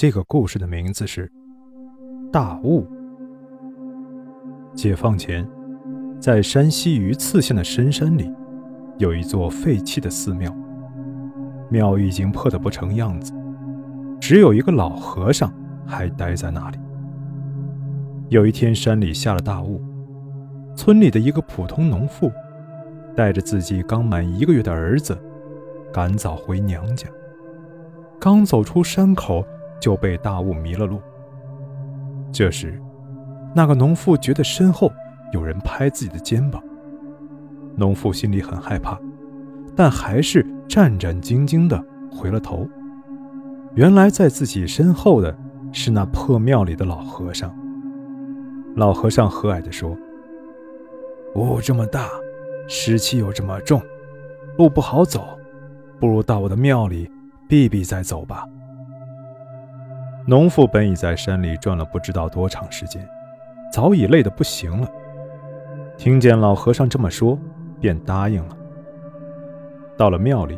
这个故事的名字是《大雾》。解放前，在山西榆次县的深山里，有一座废弃的寺庙。庙已经破得不成样子，只有一个老和尚还待在那里。有一天，山里下了大雾，村里的一个普通农妇带着自己刚满一个月的儿子，赶早回娘家。刚走出山口。就被大雾迷了路。这时，那个农妇觉得身后有人拍自己的肩膀。农妇心里很害怕，但还是战战兢兢地回了头。原来在自己身后的是那破庙里的老和尚。老和尚和蔼地说：“雾这么大，湿气又这么重，路不好走，不如到我的庙里避避再走吧。”农妇本已在山里转了不知道多长时间，早已累得不行了。听见老和尚这么说，便答应了。到了庙里，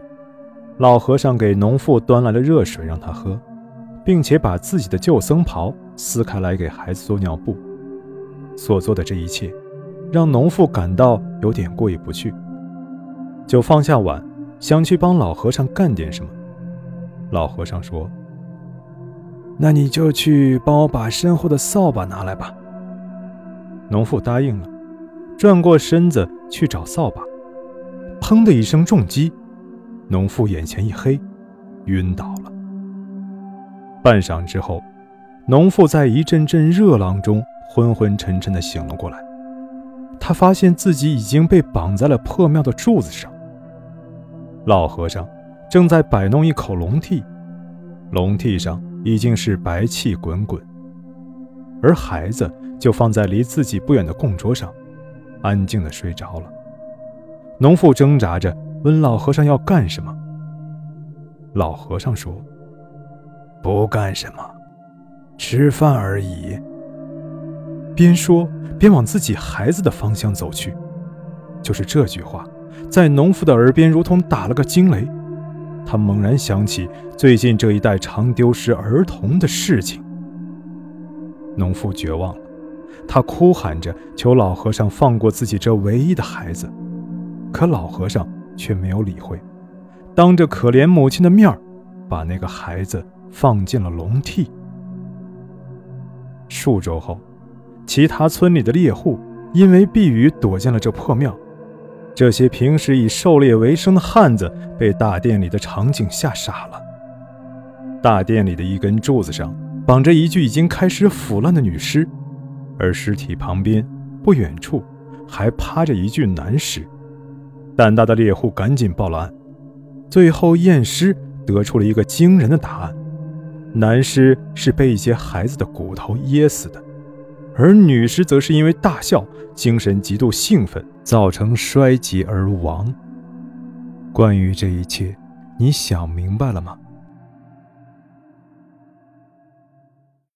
老和尚给农妇端来了热水让她喝，并且把自己的旧僧袍撕开来给孩子做尿布。所做的这一切，让农妇感到有点过意不去，就放下碗，想去帮老和尚干点什么。老和尚说。那你就去帮我把身后的扫把拿来吧。农妇答应了，转过身子去找扫把，砰的一声重击，农妇眼前一黑，晕倒了。半晌之后，农妇在一阵阵热浪中昏昏沉沉地醒了过来。她发现自己已经被绑在了破庙的柱子上，老和尚正在摆弄一口龙屉，龙屉上。已经是白气滚滚，而孩子就放在离自己不远的供桌上，安静的睡着了。农妇挣扎着问老和尚要干什么。老和尚说：“不干什么，吃饭而已。”边说边往自己孩子的方向走去。就是这句话，在农妇的耳边如同打了个惊雷。他猛然想起最近这一带常丢失儿童的事情，农妇绝望了，她哭喊着求老和尚放过自己这唯一的孩子，可老和尚却没有理会，当着可怜母亲的面儿，把那个孩子放进了笼屉。数周后，其他村里的猎户因为避雨躲进了这破庙。这些平时以狩猎为生的汉子被大殿里的场景吓傻了。大殿里的一根柱子上绑着一具已经开始腐烂的女尸，而尸体旁边不远处还趴着一具男尸。胆大的猎户赶紧报了案，最后验尸得出了一个惊人的答案：男尸是被一些孩子的骨头噎死的。而女尸则是因为大笑，精神极度兴奋，造成衰竭而亡。关于这一切，你想明白了吗？